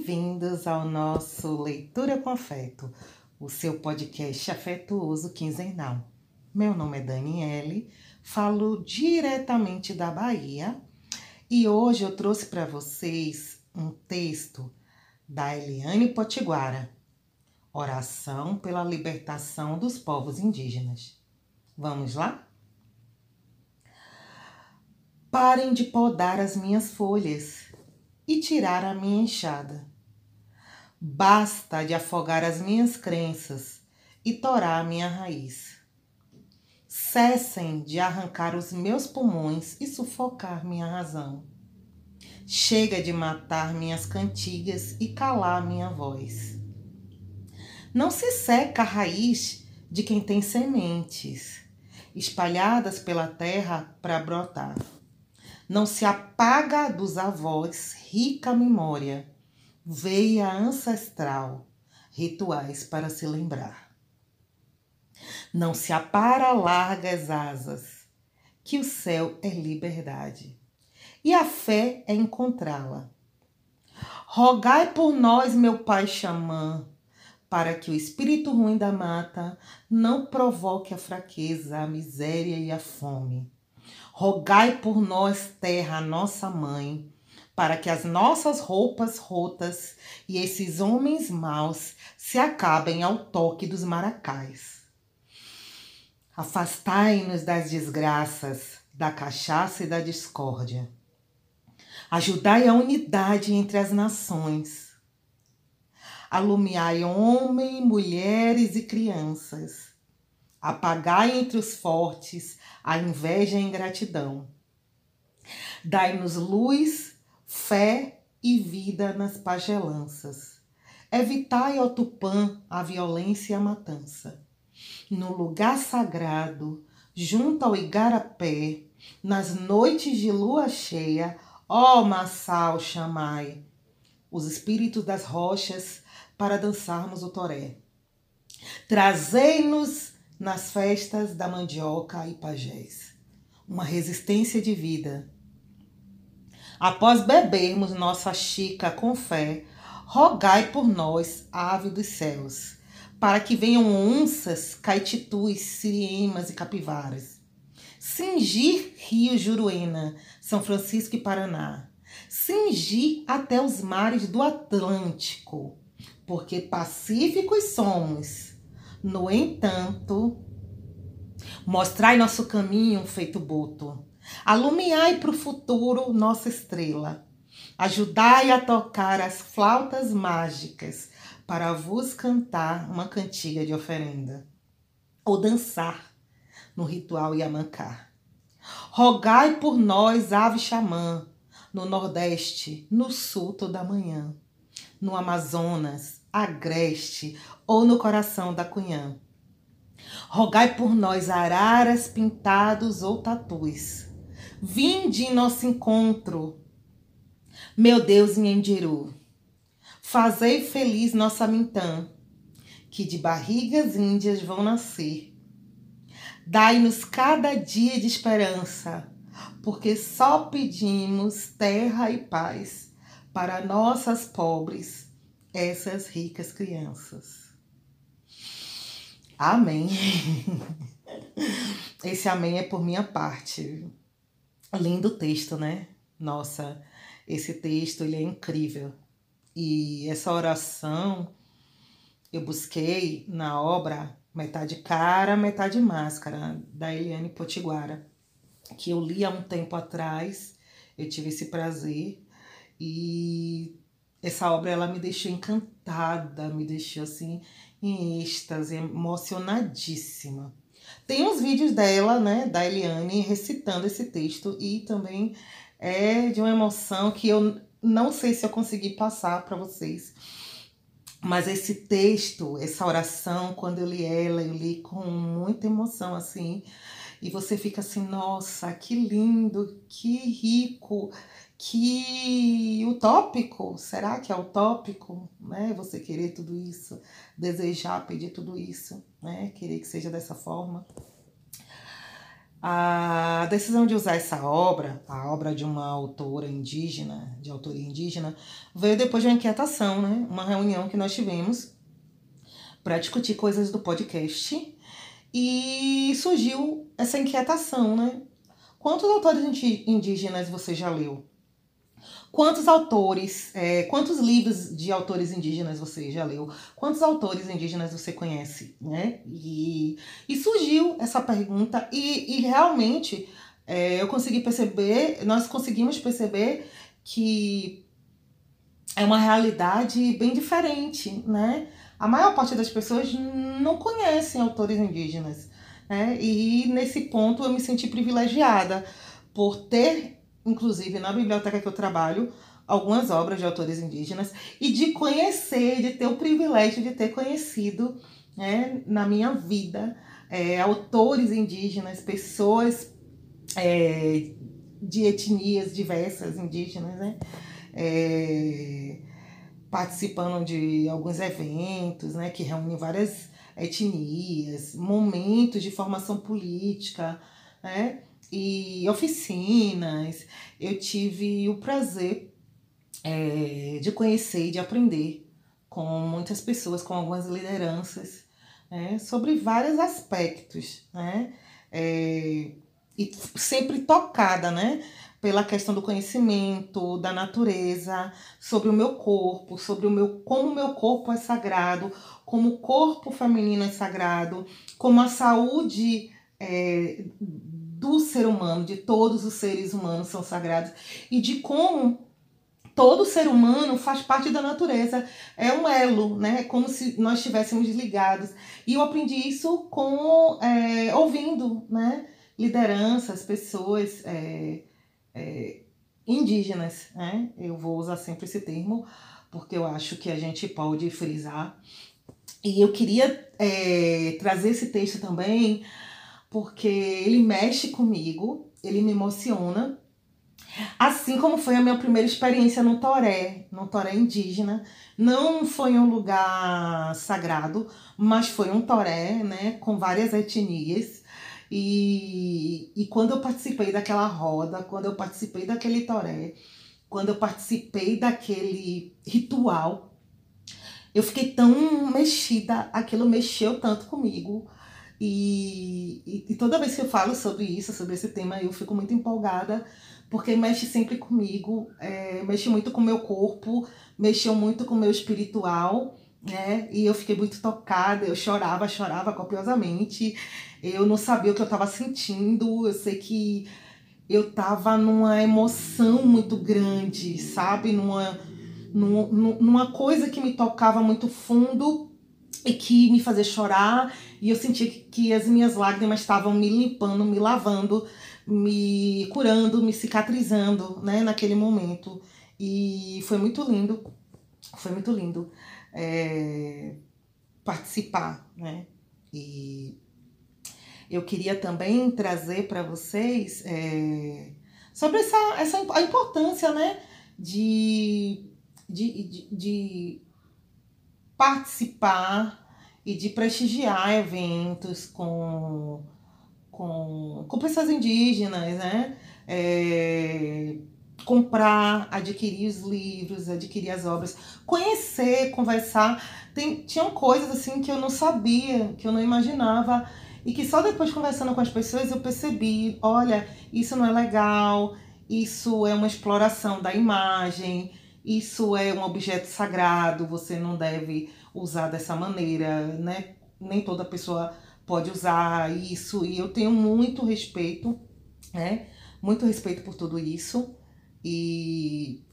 bem-vindos ao nosso Leitura com Afeto, o seu podcast afetuoso quinzenal. Meu nome é Daniele, falo diretamente da Bahia e hoje eu trouxe para vocês um texto da Eliane Potiguara, Oração pela Libertação dos Povos Indígenas. Vamos lá? Parem de podar as minhas folhas e tirar a minha enxada. Basta de afogar as minhas crenças e torar a minha raiz. Cessem de arrancar os meus pulmões e sufocar minha razão. Chega de matar minhas cantigas e calar minha voz. Não se seca a raiz de quem tem sementes espalhadas pela terra para brotar. Não se apaga dos avós rica memória, veia ancestral, rituais para se lembrar. Não se apara largas asas, que o céu é liberdade, e a fé é encontrá-la. Rogai por nós, meu pai xamã, para que o espírito ruim da mata não provoque a fraqueza, a miséria e a fome Rogai por nós, terra, nossa mãe, para que as nossas roupas rotas e esses homens maus se acabem ao toque dos maracais. Afastai-nos das desgraças, da cachaça e da discórdia. Ajudai a unidade entre as nações. Alumiai homens, mulheres e crianças Apagai entre os fortes a inveja e a ingratidão. Dai-nos luz, fé e vida nas pagelanças. Evitai, ó Tupã, a violência e a matança. No lugar sagrado, junto ao igarapé, nas noites de lua cheia, ó Massal chamai, os espíritos das rochas para dançarmos o toré. Trazei-nos nas festas da mandioca e pajés. Uma resistência de vida. Após bebermos nossa chica com fé, rogai por nós, ave dos céus, para que venham onças, caititus, siriemas e capivaras. Cingir Rio Juruena, São Francisco e Paraná. Cingir até os mares do Atlântico, porque pacíficos somos no entanto, mostrai nosso caminho feito boto. Alumiai para o futuro nossa estrela. Ajudai a tocar as flautas mágicas para vos cantar uma cantiga de oferenda. Ou dançar no ritual Yamancar. Rogai por nós, ave xamã, no Nordeste, no Sul toda manhã, no Amazonas, agreste ou no coração da cunhã. Rogai por nós araras pintados ou tatus. Vinde em nosso encontro, meu Deus em Endiru. Fazei feliz nossa mintã, que de barrigas índias vão nascer. Dai-nos cada dia de esperança, porque só pedimos terra e paz para nossas pobres essas ricas crianças. Amém. Esse amém é por minha parte. Lindo texto, né? Nossa, esse texto ele é incrível. E essa oração eu busquei na obra Metade Cara, Metade Máscara, da Eliane Potiguara, que eu li há um tempo atrás. Eu tive esse prazer e essa obra ela me deixou encantada, me deixou assim em êxtase, emocionadíssima. Tem uns vídeos dela, né, da Eliane, recitando esse texto e também é de uma emoção que eu não sei se eu consegui passar para vocês. Mas esse texto, essa oração, quando eu li ela, eu li com muita emoção, assim. E você fica assim, nossa, que lindo, que rico, que utópico, será que é utópico, né? Você querer tudo isso, desejar, pedir tudo isso, né? Querer que seja dessa forma. A decisão de usar essa obra, a obra de uma autora indígena, de autoria indígena, veio depois de uma inquietação, né? Uma reunião que nós tivemos para discutir coisas do podcast e surgiu essa inquietação, né? Quantos autores indígenas você já leu? Quantos autores, é, quantos livros de autores indígenas você já leu? Quantos autores indígenas você conhece? Né? E, e surgiu essa pergunta, e, e realmente é, eu consegui perceber, nós conseguimos perceber que é uma realidade bem diferente, né? A maior parte das pessoas não conhecem autores indígenas. Né? E nesse ponto eu me senti privilegiada por ter inclusive na biblioteca que eu trabalho, algumas obras de autores indígenas e de conhecer, de ter o privilégio de ter conhecido né, na minha vida é, autores indígenas, pessoas é, de etnias diversas indígenas, né? É, participando de alguns eventos, né, que reúnem várias etnias, momentos de formação política, né? E oficinas. Eu tive o prazer é, de conhecer e de aprender com muitas pessoas, com algumas lideranças, né, sobre vários aspectos, né? É, e sempre tocada, né? Pela questão do conhecimento, da natureza, sobre o meu corpo, sobre o meu como o meu corpo é sagrado, como o corpo feminino é sagrado, como a saúde é, do ser humano, de todos os seres humanos são sagrados e de como todo ser humano faz parte da natureza, é um elo, né? É como se nós estivéssemos ligados. E eu aprendi isso com é, ouvindo, né? Lideranças, pessoas é, é, indígenas, né? Eu vou usar sempre esse termo porque eu acho que a gente pode frisar. E eu queria é, trazer esse texto também porque ele mexe comigo, ele me emociona. Assim como foi a minha primeira experiência no Toré, no Toré indígena. Não foi um lugar sagrado, mas foi um Toré, né, com várias etnias. E, e quando eu participei daquela roda, quando eu participei daquele Toré, quando eu participei daquele ritual, eu fiquei tão mexida, aquilo mexeu tanto comigo e, e, e, toda vez que eu falo sobre isso, sobre esse tema, eu fico muito empolgada, porque mexe sempre comigo, é, mexe muito com o meu corpo, mexeu muito com o meu espiritual, né? E eu fiquei muito tocada, eu chorava, chorava copiosamente, eu não sabia o que eu estava sentindo, eu sei que eu estava numa emoção muito grande, sabe? Numa, numa, numa coisa que me tocava muito fundo e que me fazia chorar e eu sentia que, que as minhas lágrimas estavam me limpando, me lavando, me curando, me cicatrizando, né, naquele momento. E foi muito lindo, foi muito lindo é, participar, né? E eu queria também trazer para vocês é, sobre essa, essa a importância, né, de, de, de, de participar e de prestigiar eventos com, com, com pessoas indígenas, né? É, comprar, adquirir os livros, adquirir as obras, conhecer, conversar. Tem, tinham coisas assim que eu não sabia, que eu não imaginava e que só depois conversando com as pessoas eu percebi, olha, isso não é legal, isso é uma exploração da imagem, isso é um objeto sagrado, você não deve usar dessa maneira, né? Nem toda pessoa pode usar isso e eu tenho muito respeito, né? Muito respeito por tudo isso e,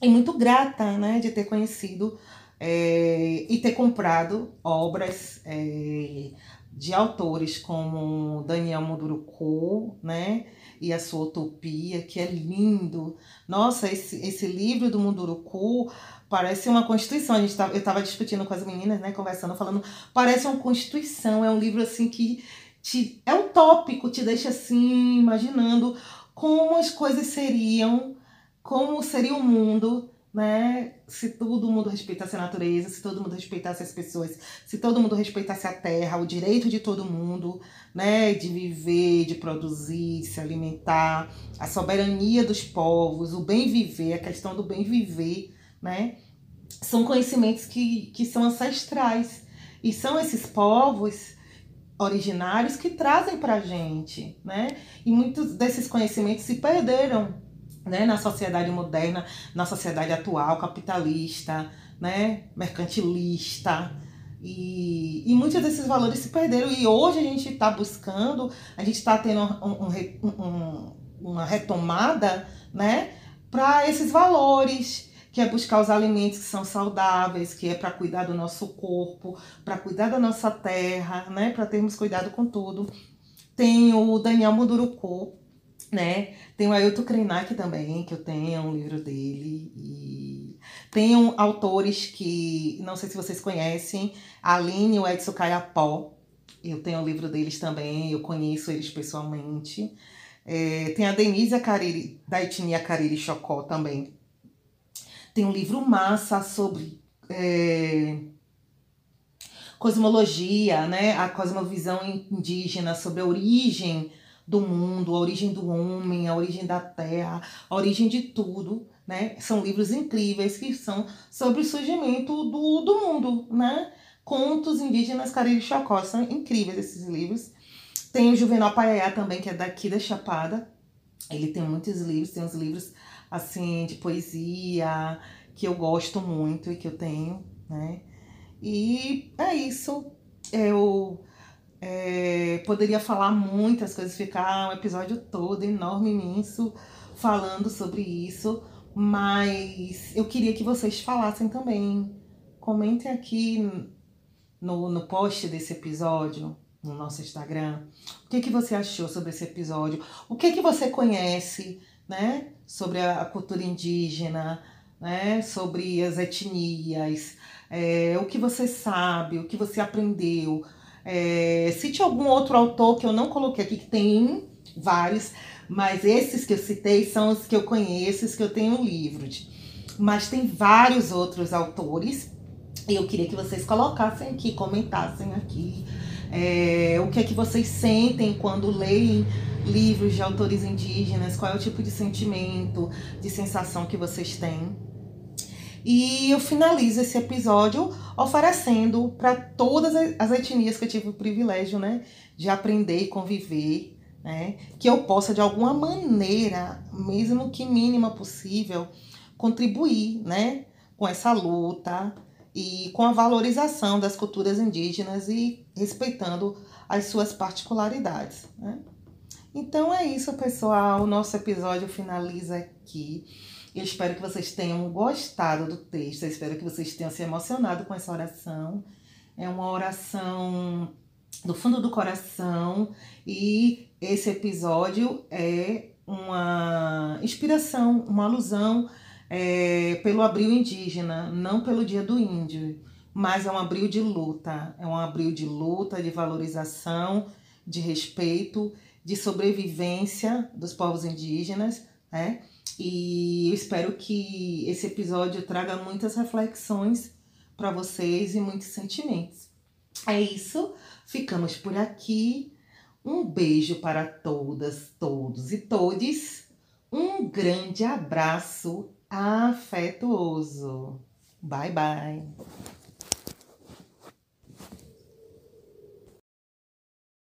e muito grata, né? De ter conhecido é, e ter comprado obras é, de autores como Daniel Munduruku, né? e a sua utopia, que é lindo. Nossa, esse, esse livro do Munduruku parece uma constituição. A gente tá, eu estava discutindo com as meninas, né, conversando, falando, parece uma constituição, é um livro assim que te, é utópico, te deixa assim imaginando como as coisas seriam, como seria o mundo, né? Se todo mundo respeitasse a natureza, se todo mundo respeitasse as pessoas, se todo mundo respeitasse a terra, o direito de todo mundo, né? De viver, de produzir, de se alimentar, a soberania dos povos, o bem viver, a questão do bem viver, né? São conhecimentos que, que são ancestrais. E são esses povos originários que trazem para a gente, né? E muitos desses conhecimentos se perderam né, na sociedade moderna, na sociedade atual, capitalista, né, mercantilista. E, e muitos desses valores se perderam. E hoje a gente está buscando, a gente está tendo um, um, um, uma retomada né, para esses valores, que é buscar os alimentos que são saudáveis, que é para cuidar do nosso corpo, para cuidar da nossa terra, né, para termos cuidado com tudo. Tem o Daniel Munduruku, né? Tem o Ailton Krenak também, que eu tenho um livro dele. E tem autores que, não sei se vocês conhecem, Aline e o Edson Caiapó. Eu tenho o livro deles também, eu conheço eles pessoalmente. É, tem a Denise Cariri, da etnia Cariri Chocó também. Tem um livro massa sobre é, cosmologia, né? A cosmovisão indígena, sobre a origem do mundo, a origem do homem, a origem da terra, a origem de tudo, né? São livros incríveis que são sobre o surgimento do, do mundo, né? Contos indígenas Cariri Chocó, são incríveis esses livros. Tem o Juvenal Paiá também, que é daqui da Chapada. Ele tem muitos livros, tem uns livros assim de poesia que eu gosto muito e que eu tenho, né? E é isso. Eu é, poderia falar muitas coisas, ficar um episódio todo enorme, imenso, falando sobre isso, mas eu queria que vocês falassem também. Comentem aqui no, no post desse episódio, no nosso Instagram, o que, que você achou sobre esse episódio, o que, que você conhece né, sobre a cultura indígena, né, sobre as etnias, é, o que você sabe, o que você aprendeu, é, cite algum outro autor que eu não coloquei aqui, que tem vários, mas esses que eu citei são os que eu conheço, os que eu tenho livros. Mas tem vários outros autores e eu queria que vocês colocassem aqui, comentassem aqui é, o que é que vocês sentem quando leem livros de autores indígenas, qual é o tipo de sentimento, de sensação que vocês têm. E eu finalizo esse episódio oferecendo para todas as etnias que eu tive o privilégio, né, de aprender e conviver, né, que eu possa de alguma maneira, mesmo que mínima possível, contribuir, né, com essa luta e com a valorização das culturas indígenas e respeitando as suas particularidades, né? Então é isso, pessoal. O nosso episódio finaliza aqui. Eu espero que vocês tenham gostado do texto, eu espero que vocês tenham se emocionado com essa oração. É uma oração do fundo do coração e esse episódio é uma inspiração, uma alusão é, pelo abril indígena, não pelo dia do índio, mas é um abril de luta, é um abril de luta, de valorização, de respeito, de sobrevivência dos povos indígenas, né? E eu espero que esse episódio traga muitas reflexões para vocês e muitos sentimentos. É isso, ficamos por aqui. Um beijo para todas, todos e todes. Um grande abraço afetuoso. Bye bye.